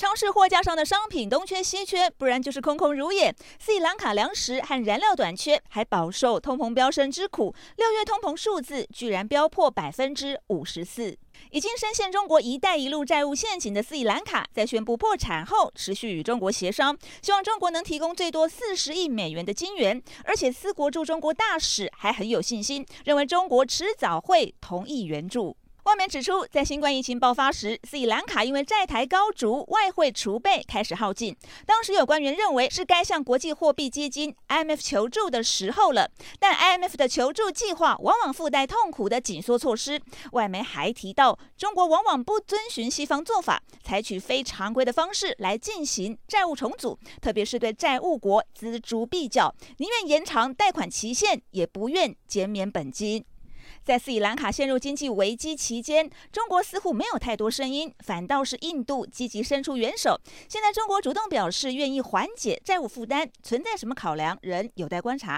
超市货架上的商品东缺西缺，不然就是空空如也。斯里兰卡粮食和燃料短缺，还饱受通膨飙升之苦。六月通膨数字居然飙破百分之五十四。已经深陷中国“一带一路”债务陷阱的斯里兰卡，在宣布破产后，持续与中国协商，希望中国能提供最多四十亿美元的金援。而且，斯国驻中国大使还很有信心，认为中国迟早会同意援助。外媒指出，在新冠疫情爆发时，斯里兰卡因为债台高筑，外汇储备开始耗尽。当时有官员认为是该向国际货币基金 IMF 求助的时候了。但 IMF 的求助计划往往附带痛苦的紧缩措施。外媒还提到，中国往往不遵循西方做法，采取非常规的方式来进行债务重组，特别是对债务国锱铢必较，宁愿延长贷款期限，也不愿减免本金。在斯里兰卡陷入经济危机期间，中国似乎没有太多声音，反倒是印度积极伸出援手。现在中国主动表示愿意缓解债务负担，存在什么考量，仍有待观察。